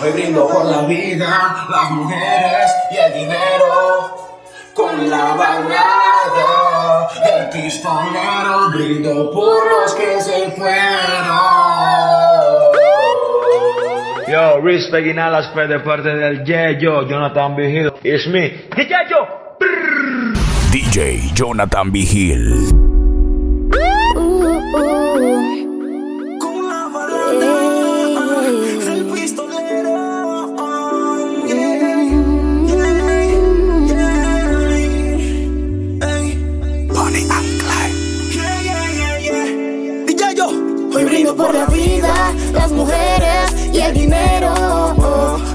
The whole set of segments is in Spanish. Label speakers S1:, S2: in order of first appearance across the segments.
S1: Hoy brindo por la vida, las mujeres y el dinero. Con la balada del pistolero brindo por los que se fueron.
S2: Yo, respect in Alaska de parte del Yeyo, Jonathan Vigil. It's me, the Yeyo.
S3: DJ Jonathan Vigil.
S1: Con
S4: Por la vida, las mujeres y el dinero.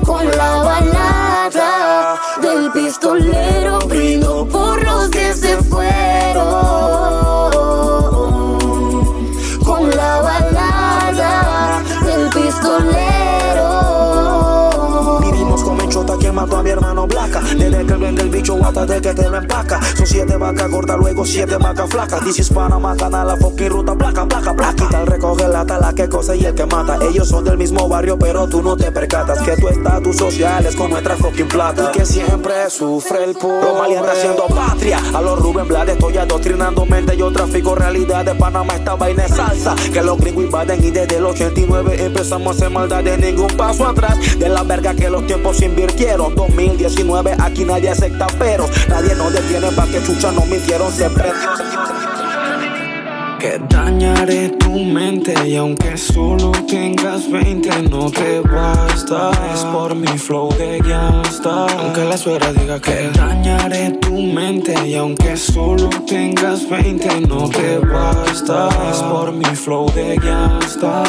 S4: Con la balada del pistolero brindo por los que se fueron. Con la balada del pistolero.
S5: Vivimos con Menchota quien mató a mi hermano Desde que vende el bicho hasta de que te lo empaca. Son siete vacas gordas, luego siete vacas flacas. This is Panama Canal, la fucking ruta placa, placa, placa. El recoge la tala que cosa y el que mata. Ellos son del mismo barrio pero tú no te percatas Que tu estatus social es con nuestra fucking plata. Y que siempre sufre el pobre Romali anda haciendo patria. A los Rubén Blades estoy adoctrinando mente. Yo trafico realidad de Panamá esta vaina es salsa. Que los gringos invaden y desde el 89 empezamos a hacer maldad de ningún paso atrás. De la verga que los tiempos se invirtieron 2019 aquí nadie acepta pero Nadie nos detiene pa' que chucha no mintieron prendió que dañaré tu mente y aunque solo tengas 20 no te basta. Es por mi flow de gangsta Aunque la suegra diga que dañaré tu mente y aunque solo tengas 20 no te basta. Es por mi flow de gangsta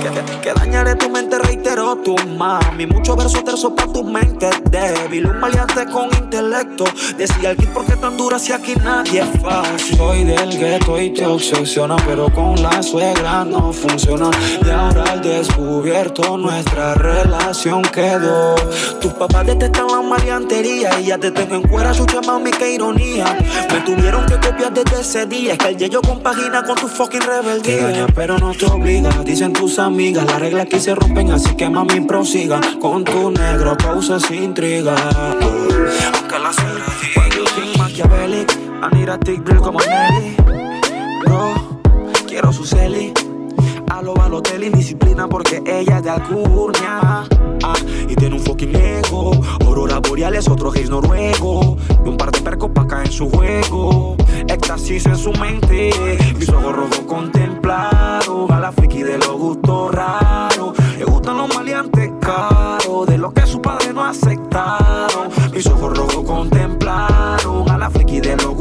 S5: que, que dañaré tu mente reitero tu mami. Mucho verso terzo pa' tu mente débil. Un maleante con intelecto. Decía el kid porque tan dura si aquí nadie es fácil. Soy del gueto y te obsesiona Pero con la suegra no funciona. Y ahora al descubierto nuestra relación quedó. Tus papás detestan la maleantería Y ya te tengo en cuera, chucha mami, qué ironía. Me tuvieron que copiar desde ese día. Es que el yeyo compagina con tu fucking rebeldía. Te daña pero no te obliga. Dicen tus amigas, las reglas aquí se rompen Así que mami prosiga Con tu negro causas intriga Aunque la suegra diga When you think Machiavelli I need a thick drill como Nelly Bro, quiero su celi a lo Balotelli, disciplina porque ella es de Alcurnia. Ah, y tiene un fucking ego. Aurora boreales, otro gays noruego. Y un par de percos pa' caer en su juego. Éxtasis en su mente. Mis ojos rojos contemplados. A la friki de los gustos raros. Gustan los maleantes caros. De lo que su padre no aceptaron. Mis ojos rojos contemplaron. A la friki de los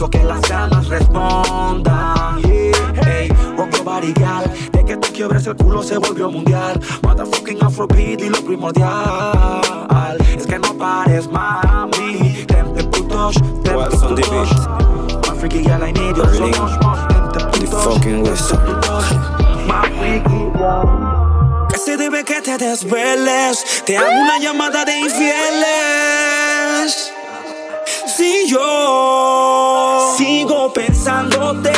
S5: so que las ganas respondan. Yeah, ey, rock your body, gal. De que te quiebres el culo se volvió mundial. Motherfucking afrobeat y lo primordial es que no pares, mami. Tempe putos, tempe
S6: What's on the
S5: putos. My freaky girl, I need your so much more. Tempe putos,
S6: fucking.
S5: My freaky girl. Que se debe que te desveles. Te hago una llamada de infieles. Si yo sigo pensándote.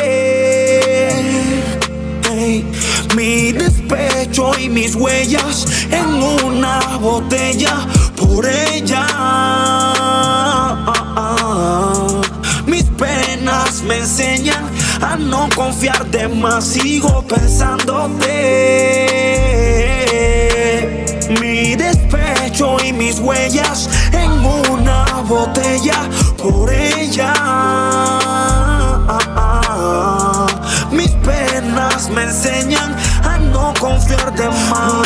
S5: Mi despecho y mis huellas en una botella por ella. Mis penas me enseñan a no confiar de más. Sigo pensándote. Mi despecho y mis huellas en una botella por ella. Mis penas me enseñan a no confiar de.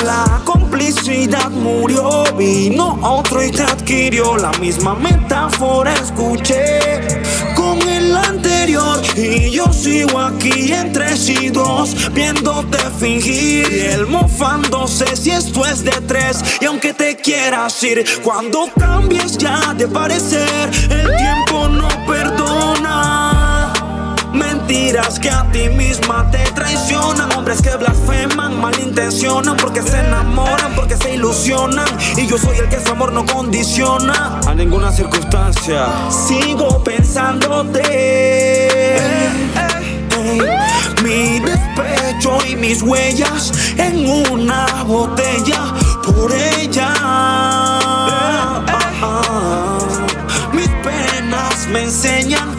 S5: La complicidad murió, vino otro y te adquirió la misma metáfora. Escuché con el anterior y yo sigo aquí entre sí dos, viéndote fingir y él mofándose si esto es de tres. Y aunque te quieras ir, cuando cambies ya de parecer, el tiempo mentiras que a ti misma te traicionan. Hombres que blasfeman, malintencionan, porque se enamoran, porque se ilusionan. Y yo soy el que su amor no condiciona a ninguna circunstancia. Sigo pensándote. Mi despecho y mis huellas en una botella por ella. Mis penas me enseñan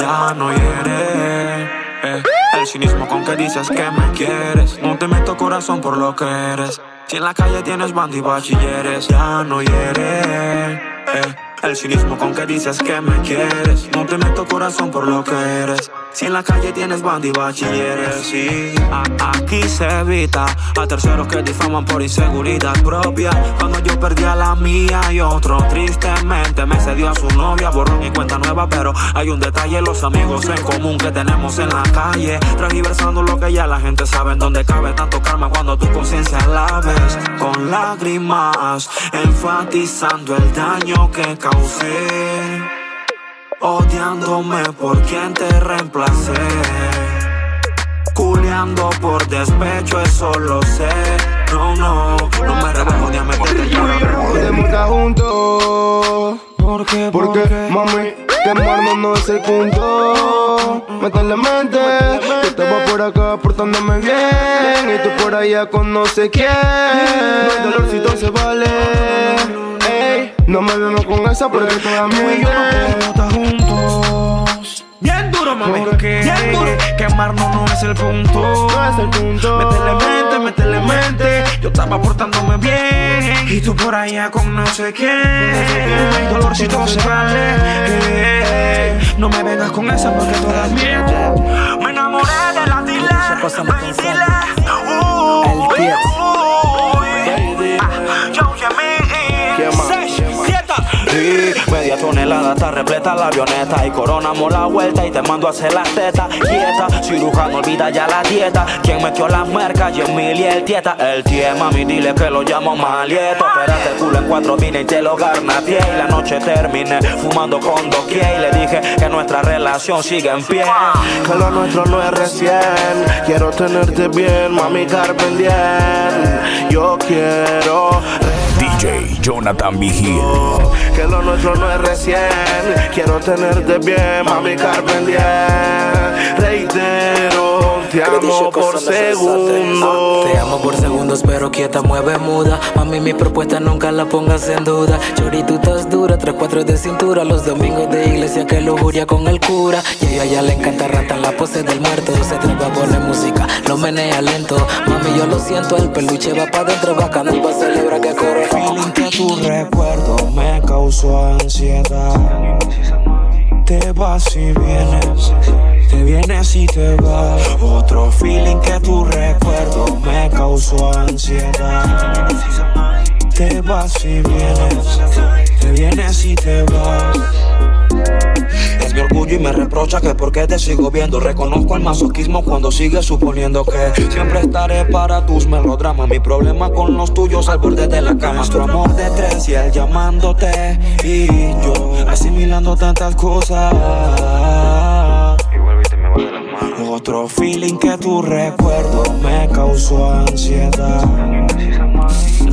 S5: Ya no hiere. eh, El cinismo con que dices que me quieres. No te meto corazón por lo que eres. Si en la calle tienes band y bachilleres, ya no hiere. eh, El cinismo con que dices que me quieres. No te meto corazón por lo que eres. Si en la calle tienes band y bachilleres, sí. Aquí se evita a terceros que difaman por inseguridad propia. Cuando yo perdí a la mía y otro tristemente me cedió a su novia. Borró mi cuenta nueva, pero hay un detalle: los amigos en común que tenemos en la calle. Transversando lo que ya la gente sabe en dónde cabe tanto karma cuando tu conciencia la ves. Con lágrimas, enfatizando el daño que causé odiándome por quien te reemplacé. Culeando por despecho, eso lo sé. No, no, no me rebajo, odiame porque yo
S6: Podemos estar juntos.
S5: ¿Por qué?
S6: Porque, mami, quemarnos no es el punto. Métele mente, yo estaba por acá portándome bien. Y tú por allá con no sé quién. No me vemos con esa porque toda
S5: Tú y
S6: mi
S5: yo no podemos estar juntos. Bien duro, mami.
S6: Porque
S5: Bien duro. Quemarnos no es el punto.
S6: No es el punto.
S5: Métele mente, métele mente. Yo estaba portándome bien. Y tú por allá con no sé quién. El dolorcito se vale. Eh, No me vengas con esa porque todavía me enamoré de la dile. Está repleta la avioneta y coronamos la vuelta y te mando a hacer las tetas quieta. Cirujano olvida ya la dieta. Quien metió las mercas, Yemil y el tieta. El tie, mami, dile que lo llamo malieto. Espérate el culo en cuatro vine y te lo garnateé. Y la noche terminé fumando con doquier. Y le dije que nuestra relación sigue en pie.
S6: Que lo nuestro no es recién. Quiero tenerte bien, mami, carpendiente. Yo quiero
S3: DJ Jonathan Vigil.
S6: que lo nuestro no es recién. Quiero tenerte bien, mami, carpendiente. Reitero, te amo por segundo.
S7: Te amo por segundos, pero quieta, mueve muda. Mami, mi propuesta nunca la pongas en duda. Chori, tú estás dura, tres cuatro de cintura. Los domingos de iglesia que lujuria con el cura. Y a ella ya le encanta ratar la pose del muerto. Se trepa a poner música, lo menea lento. Mami, yo lo siento, el peluche va pa' dentro, bacano pa' celebrar que corre.
S5: feeling que tu recuerdo me causó ansiedad. Te vas y vienes, te vienes y te vas. Otro feeling que tu recuerdo me causó ansiedad. Te vas y vienes, te vienes y te vas. Es mi orgullo y me reprocha que por qué te sigo viendo. Reconozco el masoquismo cuando sigues suponiendo que siempre estaré para tus melodramas. Mi problema con los tuyos al borde de la cama. Nuestro amor de tres y él llamándote. Y yo asimilando tantas cosas. Otro feeling que tu recuerdo me causó ansiedad.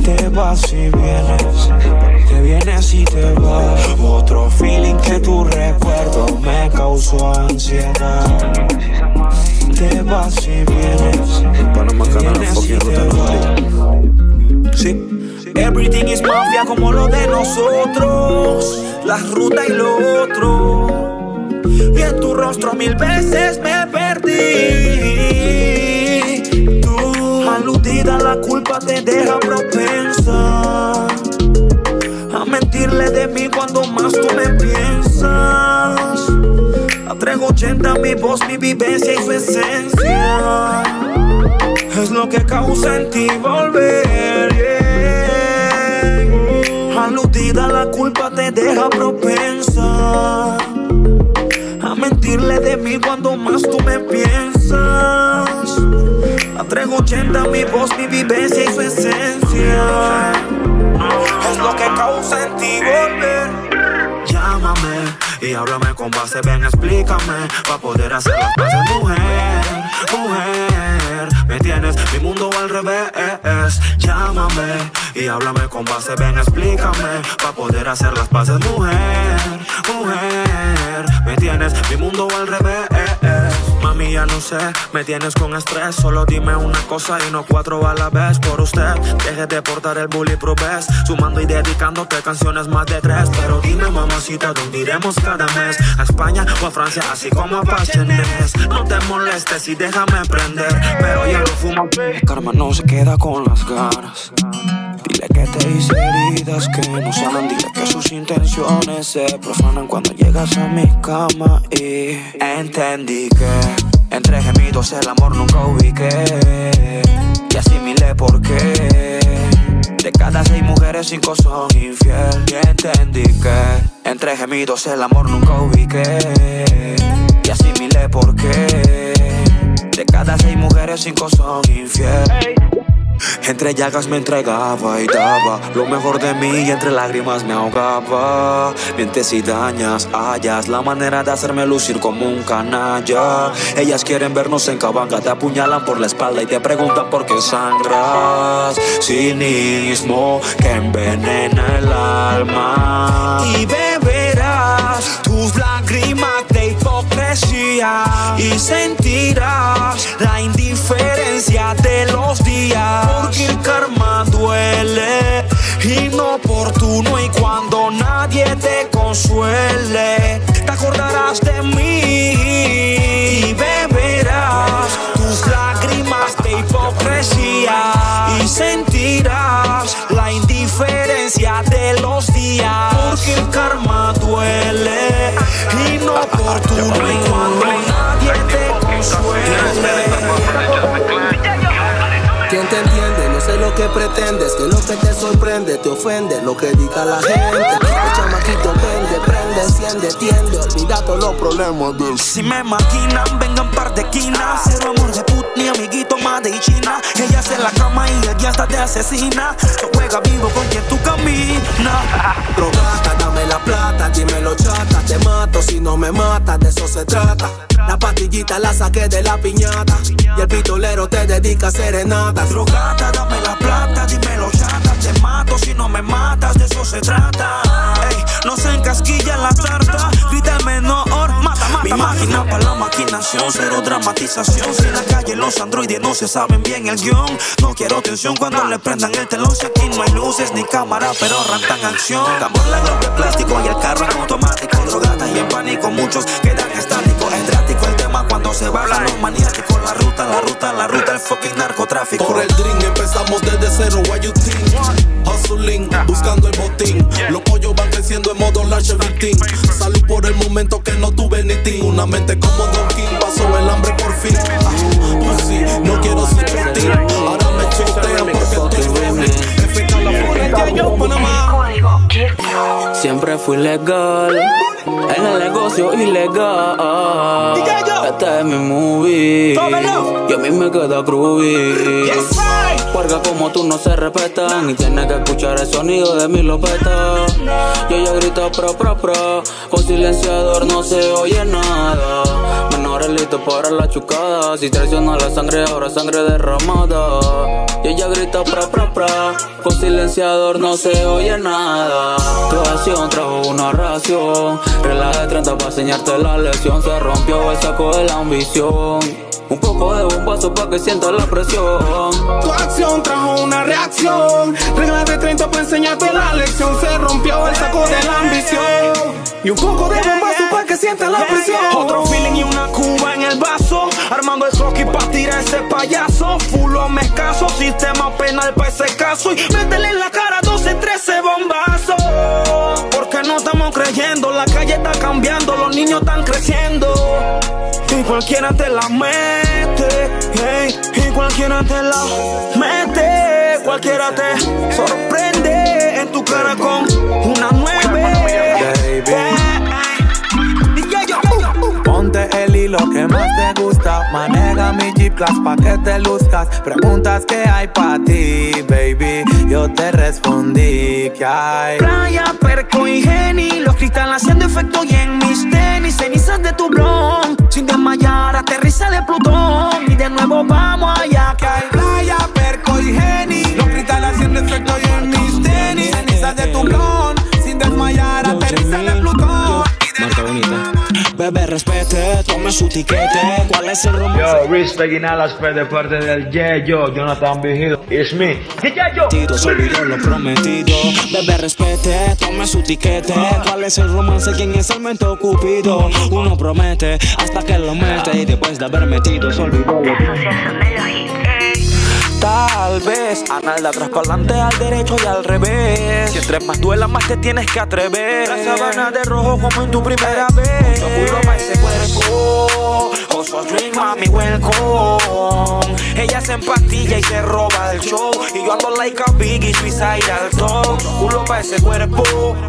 S5: Te vas y vienes, te vienes y te vas. Otro feeling que tu recuerdo me causó ansiedad. Te vas y vienes, vienes y te vas. Sí. Everything is mafia como lo de nosotros. La ruta y lo otro. Y en tu rostro mil veces me perdí. Tú, aludida, la culpa te deja 380 mi voz, mi vivencia y su esencia. Es lo que causa en ti volver. yeah. Aludida, la culpa te deja propensa a mentirle de mí cuando más tú me piensas. A 380 mi voz, mi vivencia y su esencia. Es lo que causa en ti volver. Y háblame con base, ven, explícame, pa' poder hacer las paces, mujer, mujer. Me tienes mi mundo al revés, llámame y háblame con base, ven, explícame, pa' poder hacer las paces, mujer, mujer. Me tienes mi mundo al revés. Ya no sé, me tienes con estrés. Solo dime una cosa y no cuatro a la vez. Por usted, deje de portar el bullyproof vest. Sumando y dedicándote canciones más de tres. Pero dime, mamacita, ¿dónde iremos cada mes? ¿A España o a Francia? Así como a Pachenes. No te molestes y déjame prender. Pero ya lo fumo. Karma no se queda con las ganas. Dile que te hice heridas que no sanan. Dile que sus intenciones se profanan cuando llegas a mi cama. Y entendí que entre gemidos el amor nunca ubiqué. Y asimilé por qué. De cada seis mujeres, cinco son infiel. Y entendí que entre gemidos el amor nunca ubiqué. Y asimilé por qué. De cada seis mujeres, cinco son infiel. Entre llagas me entregaba y daba lo mejor de mí y entre lágrimas me ahogaba. Mientes y dañas, hallas la manera de hacerme lucir como un canalla. Ellas quieren vernos en cabanga, te apuñalan por la espalda y te preguntan por qué sangras. Cinismo que envenena el alma. Y beberás tus lágrimas de y sentirás la indiferencia de los días. Porque el karma duele, inoportuno y cuando nadie te consuele, te acordarás de mí y beberás tus lágrimas de hipocresía y sentirás la indiferencia de los días. Porque el karma duele, y cuando nadie te consuele.
S8: Que pretendes, que lo que te sorprende te ofende, lo que diga la gente. El chamaquito vende, prende, enciende, tiende, olvida todos los problemas del
S5: Si me maquinan, vengan par de quinas. Cero amor de put, ni amiguito más de China. Ella hace la cama y ella hasta te asesina. No juega vivo con quien tú caminas.
S8: Drogata, dame la plata, dímelo chata, te mato si no me matas, de eso se trata. La pastillita la saqué de la piñata y el pistolero te dedica serenata.
S5: Drogata, dame la plata, dímelo chata. Te mato si no me matas, de eso se trata. Ey, no se encasquilla en la tarta, grita el menor, mata, mata. Mi máquina para la maquinación, cero dramatización. Si en la calle los androides no se saben bien el guion. No quiero tensión cuando le prendan el telón. Si aquí no hay luces ni cámara, pero rantan acción. Tambor la de plástico y el carro automático. Drogata y en pánico, muchos quedan estáticos. Tema cuando se va los maniáticos. La ruta, la ruta, la ruta, el fucking narcotráfico.
S9: Por el drink empezamos desde cero, what you think? Hustling, buscando el botín. Los pollos van creciendo en modo large everything. Salud por el momento que no tuve ni ting. Una mente como Don King, pasó el hambre por fin. Ah, pussy, no quiero ser ti. Ahora me chotean porque estoy ready. FK la yo Panamá.
S7: Siempre fui legal en el negocio ilegal. Este es mi movie. Y a mí me queda groovy. Porque como tú no se respetan y tienes que escuchar el sonido de mi lopeta. Y ella grita pro pro pro. Con silenciador no se oye nada. Menores listos para la chucada. Si traiciona la sangre, ahora sangre derramada. Y ella grita pra pra pra. Con silenciador no se oye nada. Tu acción trajo una ración. Relaje 30 para enseñarte la lección. Se rompió el saco de la ambición. Un poco de bombazo para que sientas la presión.
S10: Tu acción trajo una reacción. Regla de 30 para enseñarte la lección. Se rompió el saco de la ambición. Y un poco de bombazo para que sientas la presión.
S5: Otro feeling y una cuba en el vaso. Armando el croquis para tirar ese payaso. Fulo me escaso. Sistema penal para ese caso. Y métele en la cara 12, 13 bombazos. Porque no estamos creyendo. La calle está cambiando. Los niños están creciendo. Y cualquiera te la mete. hey, y cualquiera te la mete. Cualquiera te sorprende. En tu cara con una nueve.
S8: Ponte el hilo
S5: lo que más te gusta. Maneja mi Jeep Class pa' que te luzcas. Preguntas que hay pa' ti, baby. Yo te respondí que hay.
S11: Playa, perco y geni. Los cristales haciendo efecto y en mis tenis. Cenizas de tu blon. Sin desmayar, aterriza de Plutón. Y de nuevo vamos allá que hay.
S5: Playa, perco y geni. Los cristales haciendo efecto y en mis tenis. Cenizas de tu blon. Sin desmayar, aterriza de Plutón.
S10: Marca bonita. Bebé, respete, tome su tiquete. ¿Cuál es el romance?
S2: Yo, respect Inalaspe de parte del Yeyo, Jonathan Vigil. It's me.
S10: Tito se olvidó lo prometido. Bebé, respete, tome su tiquete. ¿Cuál es el romance? ¿Quién es el mento cupido? Uno promete hasta que lo mete. Y después de haber metido, se olvidó lo
S5: Tal vez, anal de atrás para adelante, al derecho y al revés. Si entre más duela, más te tienes que atrever. La sabana de rojo como en tu primera vez. Yo culo pa' ese cuerpo. Oso drink, mami, welcome. Ella se empastilla y se roba el show. Y yo ando like a biggie, suicide al top. Yo culo pa' ese cuerpo.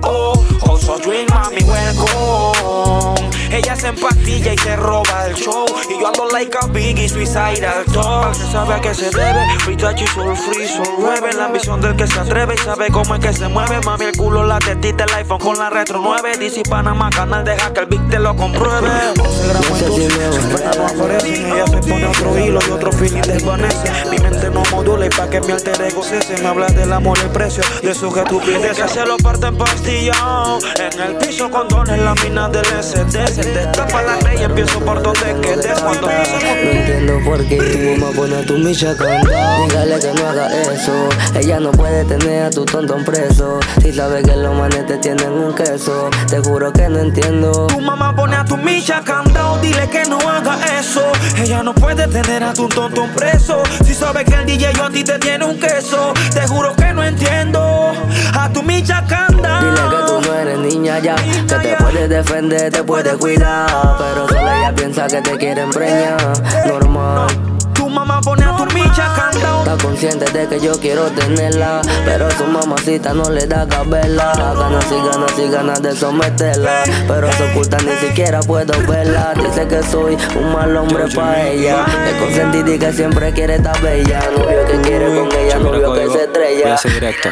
S5: Oh, oso drink, mami, welcome. Ella se empastilla y se roba el show. Y yo ando like a biggie, suicide al top. Se sabe a qué se debe. Free touch y soul free, soul nueve. La ambición del que se atreve y sabe cómo es que se mueve. Mami, el culo, la tetita, el iPhone con la retro 9. DC Panamá, canal deja que el Big te lo compruebe. 11 gramos en dulce, pero no aparecen. Ella se pone otro hilo y otro feeling desvanece. Mi mente no modula y pa' que mi alter ego cese. Me habla del amor y el precio de su estupidez. Que se lo parten pastillado. En el piso condones, la mina del SD. Se destapa la ley y empiezo por donde quedes. Cuando
S12: No entiendo por qué tu mamá pone a tu micha candado. Dígale que no haga eso. Ella no puede tener a tu tontón preso. Si sabe que los manetes tienen un queso. Te juro que no entiendo.
S11: Tu mamá pone a tu micha candado, dile que no haga eso. Ella no puede tener a tu tonto preso. Si sabe que el DJ yo a ti te tiene un queso, te juro que no entiendo. A tu micha candado.
S12: Dile que tú no eres niña ya. Que te puedes defender, te puedes cuidar. Pero solo ella piensa que te quiere empreñar. Normal.
S11: Tu mamá pone a tu micha.
S12: Está consciente de que yo quiero tenerla. Pero su mamacita no le da cabela. Ganas y ganas y ganas de someterla. Pero se oculta, ni siquiera puedo verla. Dice que soy un mal hombre para ella. Que consentida y que siempre quiere estar bella. Novio que quiere con ella, novio que se
S10: Voy
S12: estrella.
S10: a ser directo.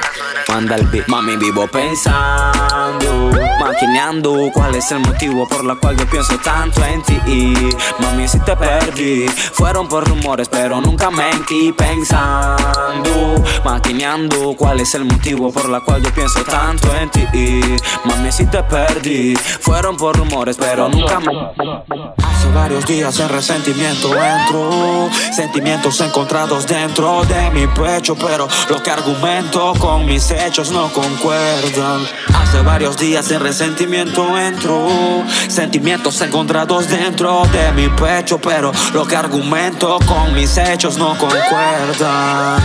S10: Manda el beat. Mami, vivo pensando, maquineando cuál es el motivo por la cual yo pienso tanto en ti. Mami, si te perdí, fueron por rumores, pero nunca mentí pensando, maquineando cuál es el motivo por la cual yo pienso tanto en ti. Mami, si te perdí, fueron por rumores, pero nunca mentí.
S5: Hace varios días en resentimiento entro Sentimientos encontrados dentro de mi pecho Pero lo que argumento con mis hechos no concuerdan Hace varios días en resentimiento entro Sentimientos encontrados dentro de mi pecho Pero lo que argumento con mis hechos no concuerdan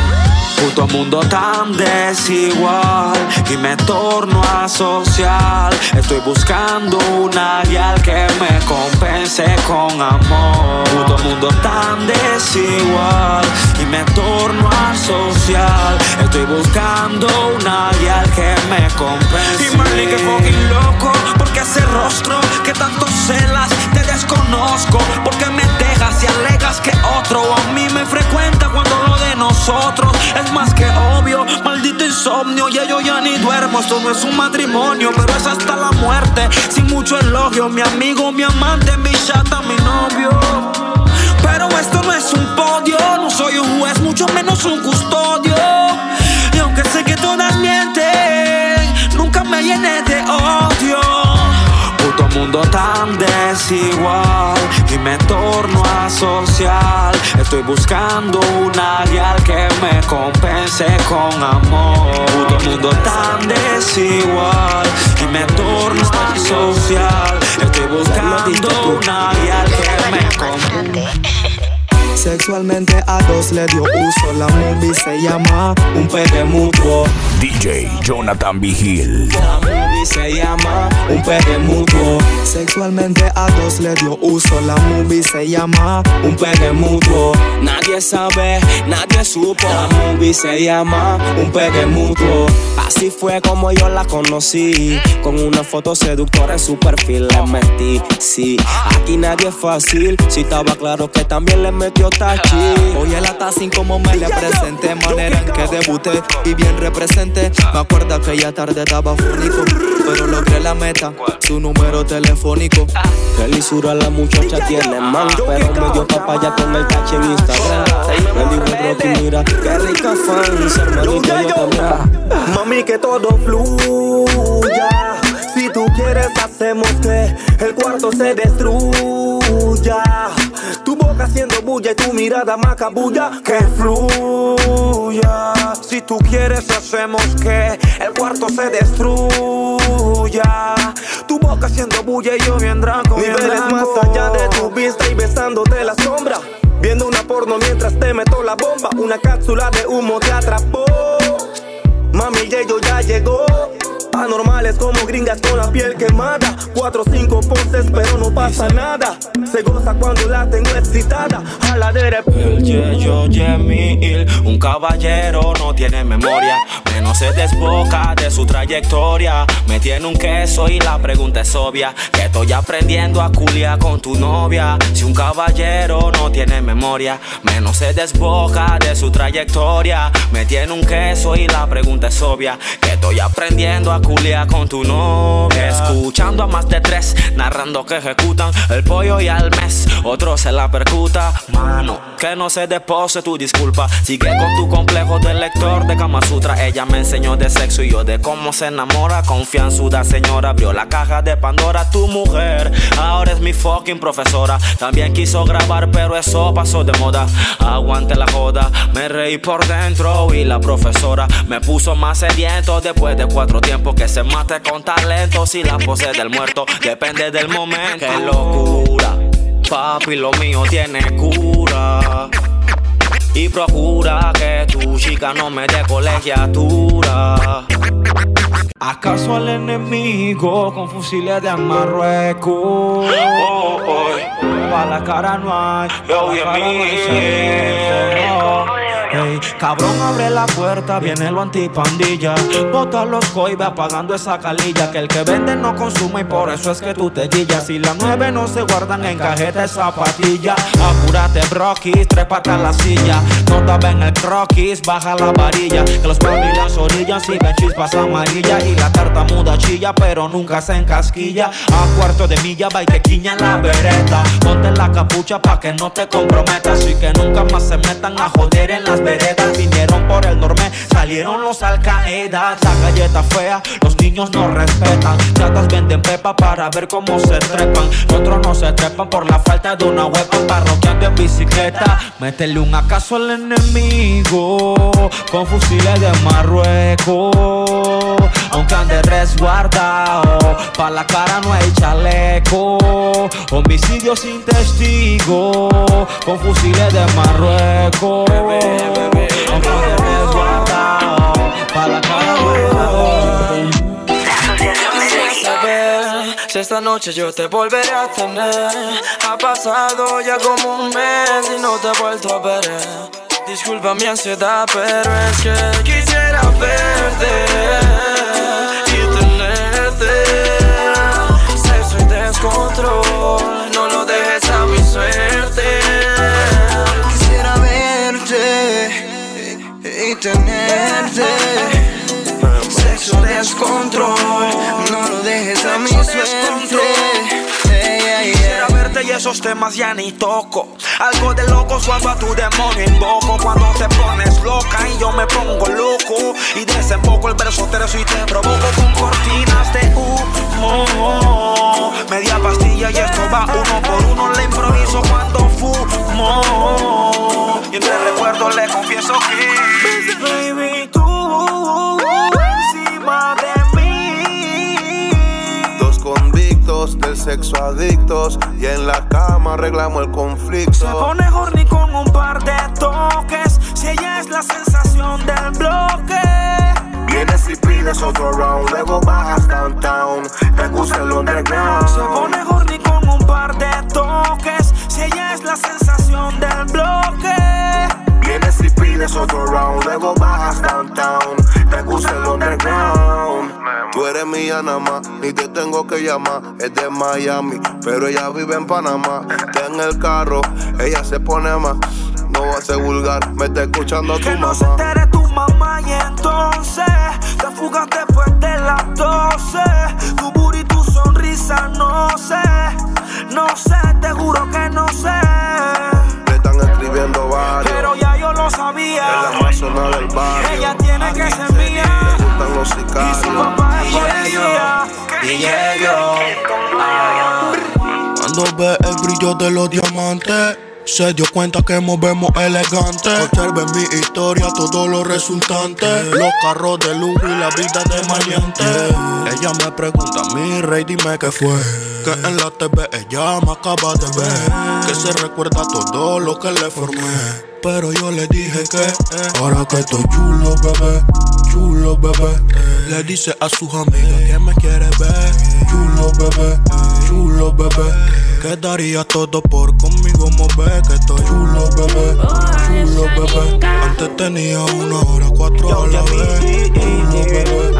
S5: Puto mundo tan desigual y me torno asocial. Estoy buscando una guial que me compense con amor. Puto mundo tan desigual y me torno asocial. Estoy buscando una guial que me compense.
S11: Y porque ese rostro que tanto celas te desconozco, porque me dejas y alegas que otro a mí me frecuenta cuando lo de nosotros es más que obvio, maldito insomnio, ya yo ya ni duermo, esto no es un matrimonio, pero es hasta la muerte, sin mucho elogio, mi amigo, mi amante, mi chata, mi novio. Pero esto no es un podio, no soy un juez, mucho menos un custodio. Y aunque sé que todas mienten, me llené de odio.
S5: Puto mundo tan desigual y me torno asocial. Estoy buscando una guial que me compense con amor. Puto mundo tan desigual y me torno asocial. Estoy buscando una guial que me compense.
S13: Sexualmente a dos le dio uso. La movie se llama Un pegue mutuo.
S3: DJ Jonathan Vigil.
S13: Se llama Un pegue mutuo. Sexualmente a dos le dio uso. La movie se llama Un pegue mutuo. Nadie sabe, nadie supo. La movie se llama Un pegue mutuo. Así fue como yo la conocí. Con una foto seductora en su perfil le metí. Sí, aquí nadie es fácil. Si estaba claro que también le metió tachi. Oye, la sin como me le presenté. Manera en que debuté y bien representé. Me acuerdo que ya tarde estaba fúnico. Pero logré la meta, su número telefónico. Que lisura la muchacha tiene man. Pero me dio papaya con el tachi en Instagram. Me dijo Rocky, mira, qué rica fan. Hermanito, yo también.
S6: Mami, que todo fluya. Si tú quieres, hacemos que el cuarto se destruya. Tu boca haciendo bulla y tu mirada macabulla. Que fluya. Si tú quieres, hacemos que el cuarto se destruya. Tu boca haciendo bulla y yo bien draco. Niveles más allá de tu vista y besándote la sombra. Viendo una porno mientras te meto la bomba. Una cápsula de humo te atrapó. Mami, ello ya llegó. Anormales como gringas con la piel quemada. Cuatro o cinco poses, pero no pasa nada. Se goza cuando la tengo excitada. A la derecha.
S5: El Yeyo Yemil, un caballero no tiene memoria. Menos se desboca de su trayectoria. Me tiene un queso y la pregunta es obvia. Que estoy aprendiendo a culiar con tu novia. Si un caballero no tiene memoria, menos se desboca de su trayectoria. Me tiene un queso y la pregunta es obvia. Que estoy aprendiendo a culiar con tu novia. Escuchando a más de tres, narrando que ejecutan el pollo y al mes. Otro se la percuta, mano. Que no se despose tu disculpa. Sigue con tu complejo de lector de Kama Sutra. Ella me enseñó de sexo y yo de cómo se enamora. Confianzuda señora, abrió la caja de Pandora. Tu mujer ahora es mi fucking profesora. También quiso grabar, pero eso pasó de moda. Aguante la joda, me reí por dentro y la profesora me puso más sediento después de cuatro tiempos que se mate con talento. Si la pose del muerto depende del momento. Qué locura, papi, lo mío tiene cura. Y procura que tu chica no me dé colegiatura. ¿Acaso al enemigo con fusiles de Marruecos? Oh, oh, Pa' la cara no hay, pa' la cara no hay Ey, cabrón, abre la puerta, viene lo antipandilla. Bota los coibes apagando esa calilla. Que el que vende no consume y por eso es que tú te guillas. Si las nueve no se guardan en cajeta zapatilla. Apúrate, broquis, trépate a la silla. No te en el croquis, baja la varilla. Que los y las orillas siguen chispas amarillas. Y la tarta muda chilla, pero nunca se encasquilla. A cuarto de milla va y quiña la vereta. Ponte la capucha pa' que no te comprometas. Y que nunca más se metan a joder en las me deja mi Vinieron por el norme, salieron los alcaedas. La galleta fea, los niños no respetan. Chatas venden pepa para ver cómo se trepan. Otros no se trepan por la falta de una huepa. Parroquiando en bicicleta. Métele un acaso al enemigo. Con fusiles de Marruecos. Aunque ande resguardado. Pa' la cara no hay chaleco. Homicidio sin testigo. Con fusiles de Marruecos. Aunque
S8: si esta noche yo te volveré a tener. Ha pasado ya como un mes y no te he vuelto a ver. Disculpa mi ansiedad, pero es que quisiera verte tenerte. Sexo descontrol, no lo dejes a mi suerte.
S14: Y
S5: esos temas ya ni toco. Algo de loco cuando a tu demonio invoco. Cuando te pones loca y yo me pongo loco. Y desemboco el verso terzo y te provoco con cortinas de humo. Media pastilla y esto va uno por uno.
S15: Adictos y en la cama arreglamos el
S5: Se
S15: conflicto.
S5: pone horny con un par de toques. Si ella es la sensación del bloque.
S15: Vienes y pides otro round, luego bajas downtown. Te gusta el underground.
S5: Se pone horny con un par de toques. Si ella es la sensación del bloque.
S15: Vienes y pides otro round, luego bajas downtown. Te gusta el underground. Tú eres mía nada más, ni te tengo que llamar. Es de Miami, pero ella vive en Panamá. Está en el carro, ella se pone más. No va a ser vulgar, me está escuchando tu
S5: Que no se entere tu mamá y entonces te fugas después de las 12. Tu booty y tu sonrisa, no sé, no sé, te juro que no sé.
S15: Le están escribiendo varios.
S5: Pero ya yo lo
S15: Es
S5: sabía.
S15: la más sonada del barrio.
S5: Ella tiene que ser mía.
S15: Gustan los
S5: Y su
S15: sicarios.
S5: papá es policía.
S16: Cuando ve el brillo de los diamantes, se dio cuenta que movemos elegante. Observe mi historia, todo lo resultante. Los carros de lujo y la vida de maleante. Ella me pregunta, mi rey, dime qué fue. Que en la TV ella me acaba de ver. Que se recuerda todo lo que le formé. Pero yo le dije que ahora que estoy chulo, bebé, chulo, bebé. Le dice a sus amigas que me quiere ver. Chulo, bebé, chulo, bebé. Que daría todo por conmigo mover. Que estoy chulo, bebé, chulo, bebé. Antes tenía una hora, cuatro a la vez. Chulo, bebé,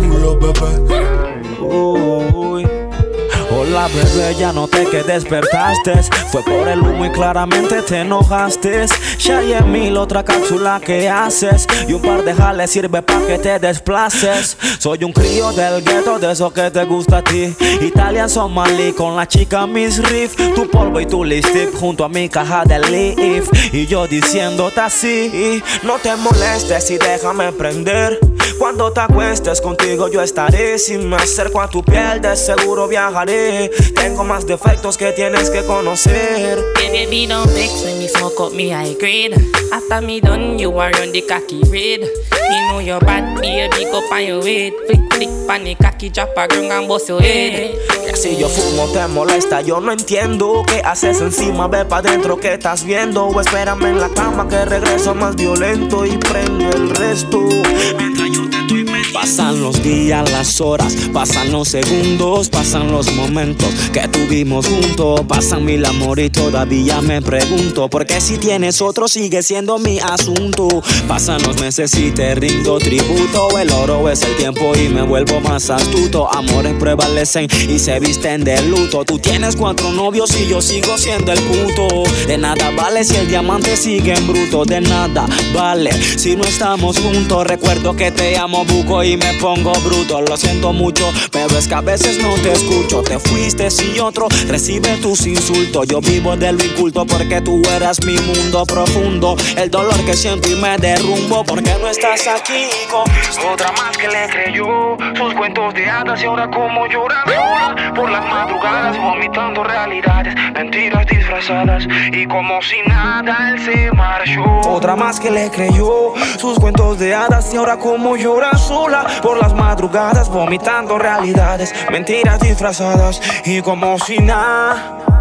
S16: chulo, bebé.
S5: Uy. Hola bebé, ya noté que despertaste Fue por el humo y claramente te enojaste. Shay en mil, otra cápsula que haces Y un par de jales sirve pa' que te desplaces. Soy un crío del gueto, de eso que te gusta a ti. Italian Somali con la chica Miss Riff. Tu polvo y tu lipstick junto a mi caja de leaf. Y yo diciéndote así No te molestes y déjame prender cuando te acuestes contigo yo estaré Si me acerco a tu piel de seguro viajaré Tengo más defectos que tienes que conocer
S17: Baby, baby, don't vex when me smoke up me high grade. After me done, you are on the cocky red. Me know you're bad, baby, go on your head. Flick, flick, pan the cocky, drop a ground and bust your head.
S5: Que si yo fumo te molesta, yo no entiendo ¿Qué haces encima? Ve pa' dentro, ¿qué estás viendo? O espérame en la cama que regreso más violento Y prendo el resto Pasan los días, las horas, pasan los segundos, pasan los momentos que tuvimos juntos, pasan mil amor y todavía me pregunto por qué si tienes otro sigue siendo mi asunto. Pasan los meses y te rindo tributo, el oro es el tiempo y me vuelvo más astuto. Amores prevalecen y se visten de luto. Tú tienes cuatro novios y yo sigo siendo el puto. De nada vale si el diamante sigue en bruto, de nada vale si no estamos juntos. Recuerdo que te amo buco y me pongo bruto. Lo siento mucho, pero es que a veces no te escucho. Te fuiste y otro recibe tus insultos. Yo vivo de lo inculto porque tú eras mi mundo profundo. El dolor que siento y me derrumbo porque no estás aquí.
S18: Otra más que le creyó sus cuentos de hadas y ahora como llora sola por las madrugadas vomitando realidades, mentiras disfrazadas y como si nada él se marchó.
S5: Otra más que le creyó sus cuentos de hadas y ahora como llora sola por las madrugadas vomitando realidades, mentiras disfrazadas y como si nada.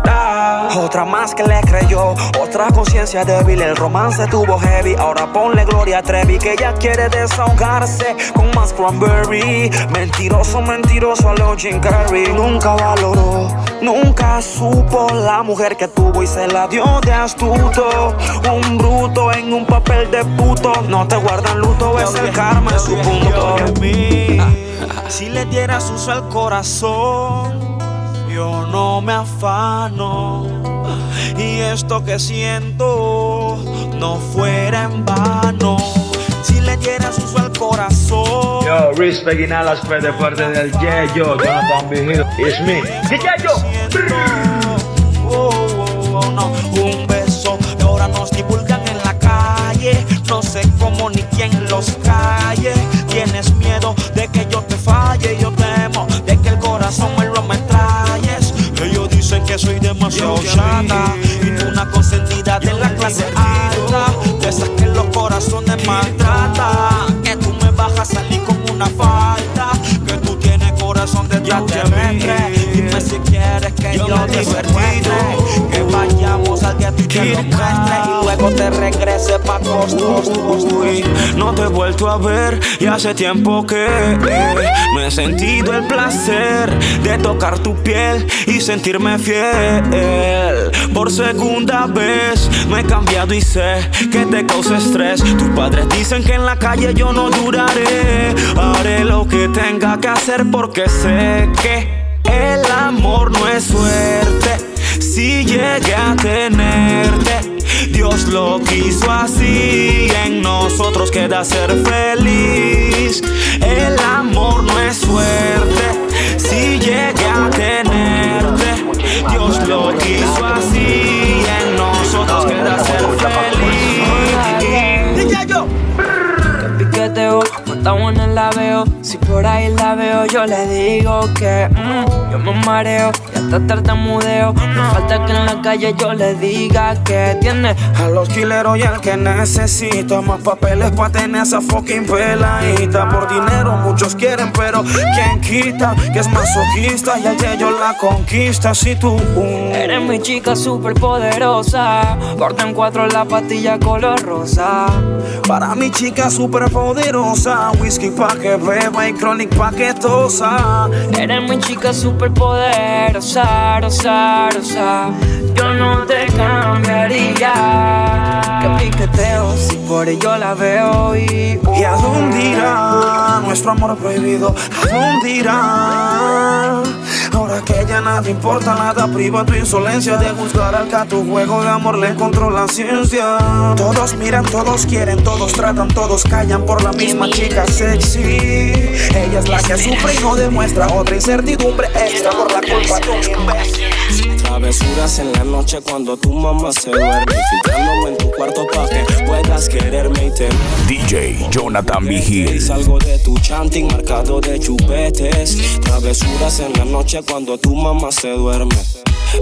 S5: Otra más que le creyó, otra conciencia débil, el romance tuvo heavy, ahora ponle Gloria Trevi que ella quiere desahogarse con más cranberry. Mentiroso, mentiroso a lo Jim Carrey, nunca valoró, nunca supo la mujer que tuvo y se la dio de astuto. Un bruto en un papel de puto, no te guardan luto, es el karma en su punto. Si le dieras uso al corazón, no me afano. Y esto que siento no fuera en vano. Si le dieras uso al corazón.
S2: Yo, respect y nada las de parte del Yeyo, Jonathan Vigil. It's me.
S5: Oh, oh, oh, no, un beso y ahora nos divulgan en la calle. No sé cómo ni quién los calle. Tienes miedo de que yo te falle. Yo temo de que el corazón me soy demasiado chata. Y tú una consentida de la clase alta. De esas que los corazones maltratan. Que tú me vas a salir con una falta. Que tú tienes corazón de extraterrestre. Si quieres que yo, te secuestre. Que vayamos al gueto y te lo muestre. Y luego te regrese pa' costos. No te he vuelto a ver y hace tiempo que eh, no he sentido el placer de tocar tu piel y sentirme fiel. Por segunda vez me he cambiado y sé que te causa estrés. Tus padres dicen que en la calle yo no duraré. Haré lo que tenga que hacer porque sé que el amor no es suerte. Si llegué a tenerte, Dios lo quiso así. En nosotros queda ser feliz. El amor no es suerte. Si llegué a tenerte, Dios lo quiso así.
S19: Piqueteo, está buena la veo. Si por ahí la veo, yo le digo que mm, yo me mareo y hasta tartamudeo. No falta que en la calle yo le diga que tiene
S5: A los quileros y el que necesita más papeles para tener esa fucking peladita. Por dinero muchos quieren, pero ¿quién quita? Que es masoquista y ayer yo la conquista. Si tú
S19: Eres mi chica super poderosa. Corta en cuatro la patilla color rosa.
S5: Para mi chica super poderosa, whisky pa' que beba y chronic pa' que tosa.
S19: Eres mi chica super poderosa, rosa, rosa. Yo no te cambiaría. Que piqueteo si por ello la veo y.
S5: ¿Y a dónde irá nuestro amor prohibido? ¿A dónde irá? Que ya nada importa, nada priva tu insolencia de juzgar al que tu juego de amor le encontró la ciencia. Todos miran, todos quieren, todos tratan, todos callan por la misma chica sexy. Ella es la que sufre y no demuestra otra incertidumbre extra por la culpa de un imbécil.
S20: Travesuras en la noche cuando tu mamá se duerme Filtrándome en tu cuarto pa' que puedas quererme y te
S3: DJ Jonathan Vigil.
S20: salgo de tu chanting marcado de chupetes Travesuras en la noche cuando tu mamá se duerme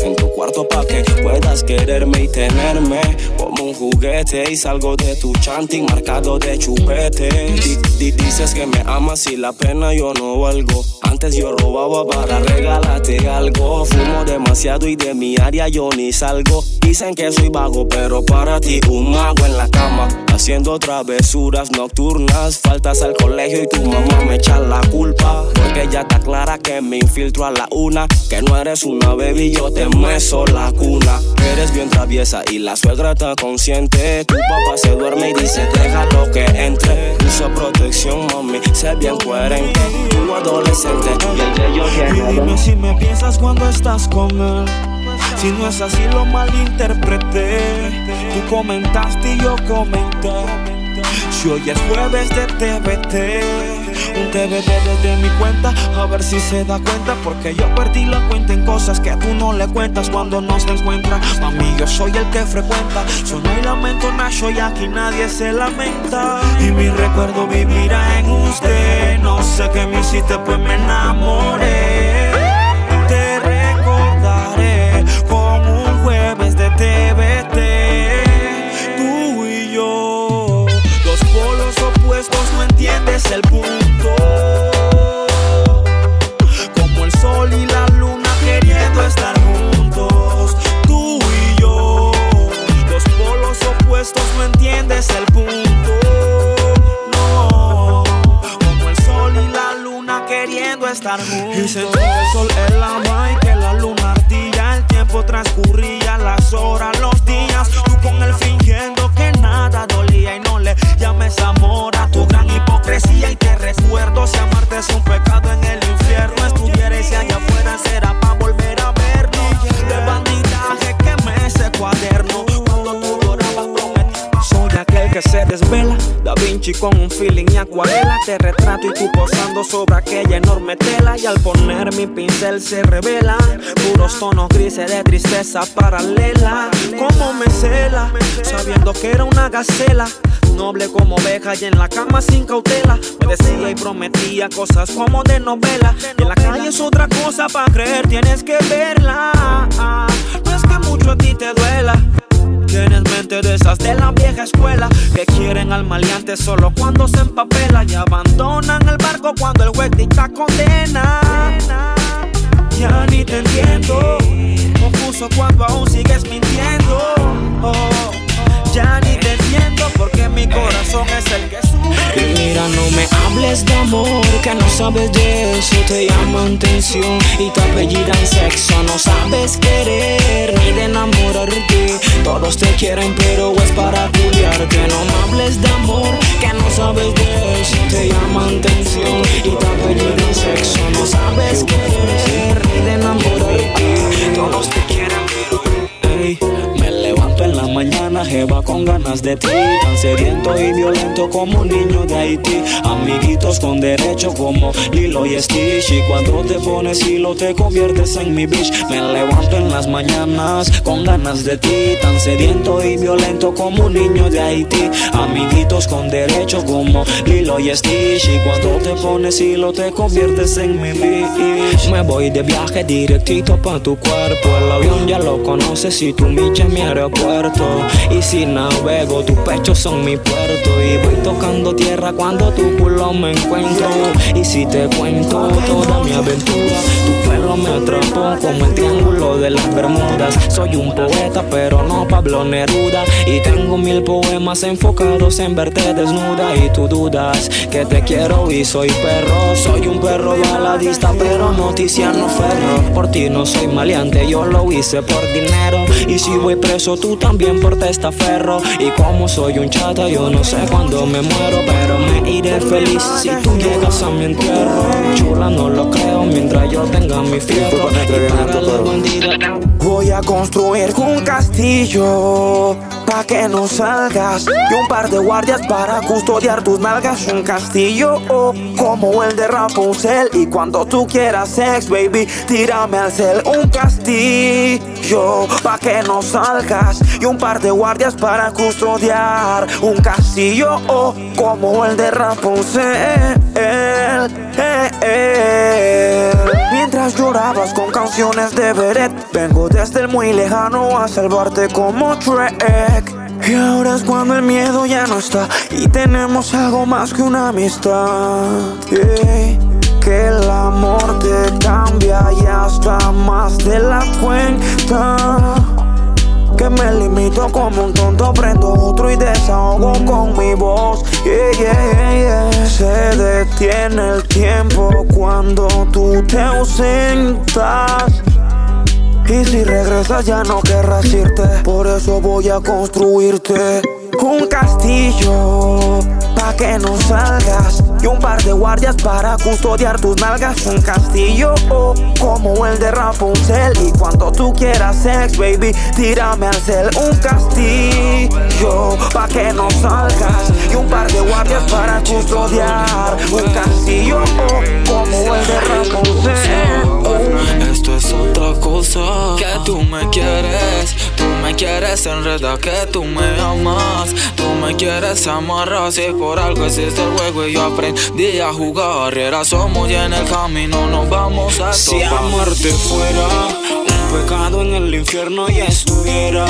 S20: en tu cuarto pa' que puedas quererme y tenerme como un juguete y salgo de tu chanting marcado de chupete. Di- dices que me amas y la pena yo no valgo. Antes yo robaba para regalarte algo. Fumo demasiado y de mi área yo ni salgo. Dicen que soy vago, pero para ti un mago en la cama. Haciendo travesuras nocturnas. Faltas al colegio y tu mamá me echa la culpa. Porque ya está clara que me infiltro a la una. Que no eres una baby, yo te meso la cuna. Eres bien traviesa y la suegra está consciente. Tu papá se duerme y dice, déjalo que entre. Usa protección, mami, sé bien coherente. Tú adolescente y el yo
S5: Y dime si me piensas cuando estás con él. Si no es así, lo malinterpreté. Tú comentaste y yo comenté. Si hoy es jueves de TBT. Un TBT desde mi cuenta, a ver si se da cuenta. Porque yo perdí la cuenta en cosas que tú no le cuentas cuando no se encuentra. Mami, yo soy el que frecuenta. No hay lamento, Nacho, y aquí nadie se lamenta. Y mi recuerdo vivirá en usted. No sé qué me hiciste, pues me enamoré. Entiendes el punto. Como el sol y la luna queriendo estar juntos. Tú y yo, dos polos opuestos, no entiendes el punto. No, como el sol y la luna queriendo estar juntos. Y sentía el sol en la y que la luna ardilla. El tiempo transcurría, las horas, los días. Tú con él fingiendo que nada dolía y no le llames amor Y te recuerdo si amarte es un pecado en el infierno. Estuviera si allá afuera será para volver a vernos. De bandidaje quemé ese cuaderno. Se desvela. Da Vinci con un feeling y acuarela. Te retrato y tú posando sobre aquella enorme tela. Y al poner mi pincel se revela. Puros tonos grises de tristeza paralela. Como me cela, sabiendo que era una gacela. Noble como oveja y en la cama sin cautela. Me decía y prometía cosas como de novela. Y en la calle es otra cosa para creer, tienes que verla. No es que mucho a ti te duela. Tienes mente de esas de la vieja escuela que quieren al maleante solo cuando se empapela y abandonan el barco cuando el juez dicta condena. Ya ni te entiendo, confuso cuando aún sigues mintiendo. Ya ni te entiendo porque mi corazón es el que sufre. Y mira, no me hables de amor, que no sabes de eso. Te llaman tensión y te apellidan sexo, no sabes querer te quieren, pero es para culiarte. No me hables de amor, que no sabes de eso, te llaman atención y te apellidan sexo. No sabes querer ni mañana, jeva con ganas de ti. Tan sediento y violento como un niño de Haití. Amiguitos con derecho como Lilo y Stitch. Y cuando te pones hilo, te conviertes en mi bitch. Me levanto en las mañanas con ganas de ti. Tan sediento y violento como un niño de Haití. Amiguitos con derecho como Lilo y Stitch. Y cuando te pones hilo, te conviertes en mi bitch. Me voy de viaje directito pa' tu cuerpo. El avión ya lo conoces y tu micha en mi aeropuerto. Y si navego, tus pechos son mi puerto. Y voy tocando tierra cuando tu culo me encuentro. Y si te cuento toda mi aventura, tu pelo me atrapó como el triángulo de las Bermudas. Soy un poeta, pero no Pablo Neruda. Y tengo mil poemas enfocados en verte desnuda. Y tú dudas que te quiero y soy perro. Soy un perro baladista, pero noticiano ferro. Por ti no soy maleante, yo lo hice por dinero. Y si voy preso, tú también por Y como soy un chata, yo no sé cuándo me muero, pero me iré feliz si tú llegas a mi entierro. Chula, no lo creo mientras yo tenga mi fierro.
S21: Voy a construir un castillo pa' que no salgas y un par de guardias para custodiar tus nalgas. Un castillo oh, como el de Rapunzel y cuando tú quieras sex, baby, tírame al cel. Un castillo pa' que no salgas y un par de guardias para custodiar. Un castillo oh, como el de Rapunzel. Mientras llorabas con canciones de Beret, vengo desde el muy lejano a salvarte como Trek. Y ahora es cuando el miedo ya no está y tenemos algo más que una amistad. Que el amor te cambia y hasta más de la cuenta. Que me limito como un tonto, prendo otro y desahogo con mi voz. Yeah. Se detiene el tiempo cuando tú te ausentas. Y si regresas ya no querrás irte, por eso voy a construirte un castillo pa' que no salgas y un par de guardias para custodiar tus nalgas. Un castillo oh, como el de Rapunzel y cuando tú quieras sex, baby, tírame al cel. Un castillo pa' que no salgas y un par de guardias para custodiar. Un castillo oh, como el de Rapunzel.
S22: Esto es otra cosa que tú me quieres, tú me quieres enredar, que tú me amas, tú me quieres amarrar, si por algo existe el juego y yo aprendí a jugar, era somos y en el camino nos vamos a
S5: Si
S22: topar.
S5: amarte fuera un pecado en el infierno ya estuviera.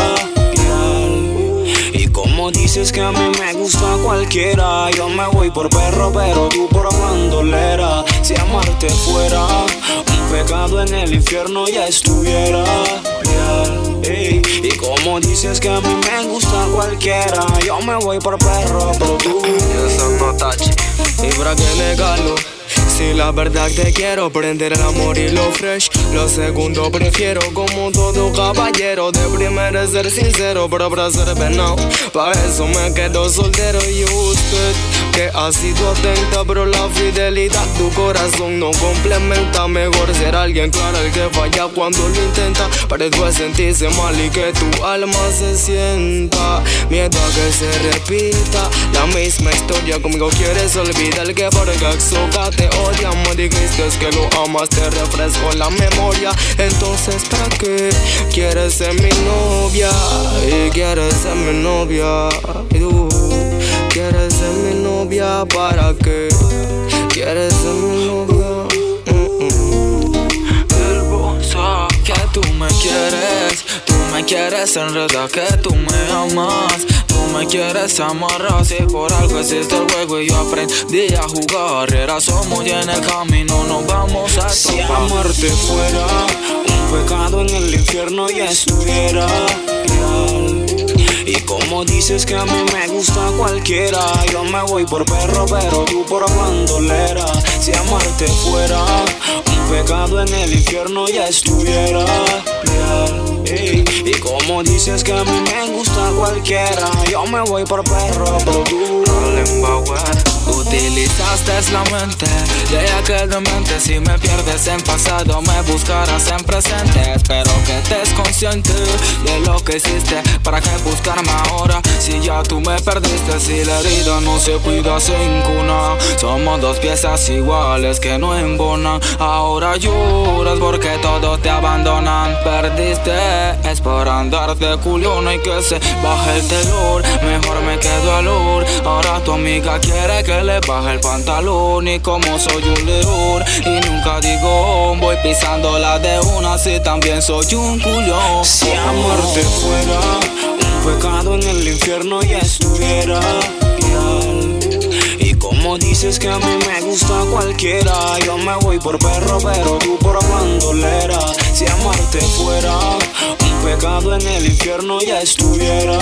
S5: Y como dices que a mí me gusta cualquiera, yo me voy por perro, pero tú por bandolera. Si amarte fuera pecado en el infierno ya estuviera real. Y como dices que a mí me gusta cualquiera, yo me voy por perro, pero tú.
S22: Eso no. Y para que negarlo. Si la verdad te quiero prender el amor y lo fresh Lo segundo prefiero como todo caballero De primero ser sincero pero para ser venado Pa' eso me quedo soltero y usted Que ha sido atenta pero la fidelidad Tu corazón no complementa. Mejor ser alguien claro el que falla cuando lo intenta. Después sentirse mal y que tu alma se sienta. Miedo a que se repita La misma historia. Conmigo quieres olvidar que por Gaxoca te odia Me dijiste que lo amas, te refresco la memoria. Entonces ¿para qué quieres ser mi novia? Y quieres ser mi novia. Y tú ¿Para qué quieres ser mi novia? Hermosa Que tú me quieres Tú me quieres enredar Que tú me amas Tú me quieres amarrar Si por algo existe el juego Y yo aprendí a jugar Era somos y en el camino Nos vamos a
S5: Si
S22: topar.
S5: amarte fuera un pecado en el infierno ya estuviera. Y como dices que a mí me gusta cualquiera, yo me voy por perro, pero tú por bandolera. Si amarte fuera un pecado en el infierno, ya estuviera Y como dices que a mí me gusta cualquiera, yo me voy por perro, pero tú.
S22: Utilizaste la mente. De aquel demente Si me pierdes en pasado me buscarás en presente. Espero que estés consciente de lo que hiciste. ¿Para qué buscarme ahora? Si ya tú me perdiste Si la herida no se cuida sin cuna. Somos dos piezas iguales que no embonan. Ahora lloras porque todos te abandonan Perdiste, es por andar de culión y que se baje el telor Mejor me quedo al or Ahora tu amiga quiere que le baje el pantalón. Y como soy un león y nunca digo Voy pisando la de una si también soy un culión
S5: Si amarte fuera un pecado en el infierno ya estuviera. Y como dices que a mí me gusta cualquiera, yo me voy por perro, pero tú por bandolera. Si amarte fuera. Un pecado en el infierno ya estuviera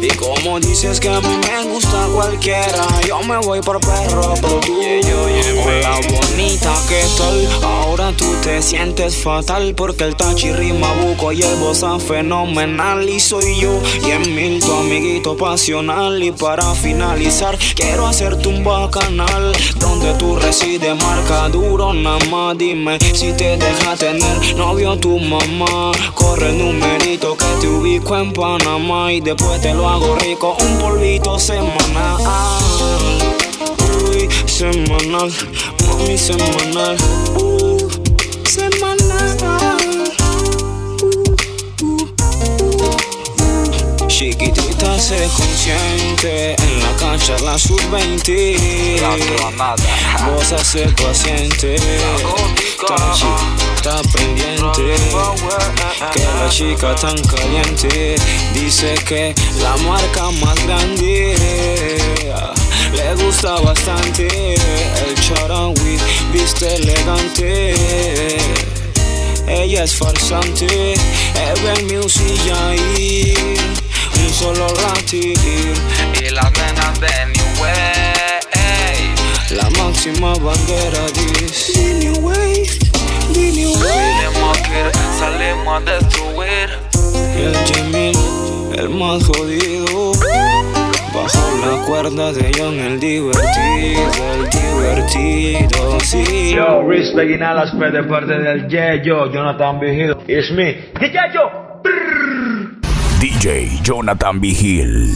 S5: Y como dices que a mí me gusta cualquiera, yo me voy por perro, pero tú Hola bonita, ¿qué tal? Ahora tú te sientes fatal porque el tachi rima buco y el bossa fenomenal. Y soy yo y en mil tu amiguito pasional. Y para finalizar quiero hacerte un bacanal donde tú resides marca duro nada más dime si te deja tener novio tu mamá. Corre el numerito que te ubico en Panamá y después te lo hago rico. Un polvito semanal. Uy, semanal, mami semanal. Uh, semanal. Chiquitita se consciente en la cancha la sub-20 Vos hace paciente. Tachi, está pendiente Que la chica tan caliente Dice que la marca más grande le gusta bastante el charanwi, viste elegante. Ella es farsante, Evan Music ahí, un solo latir.
S22: Y las nenas de New Way
S5: La máxima bandera dice New Wave,
S22: Salimos a destruir
S5: El Jamil, el más jodido. Bajo la cuerda de John, el divertido, el divertido, sí.
S2: Yo, y nada las de parte del Yeyo, Jonathan Vigil. It's me, the Yeyo.
S3: DJ Jonathan Vigil.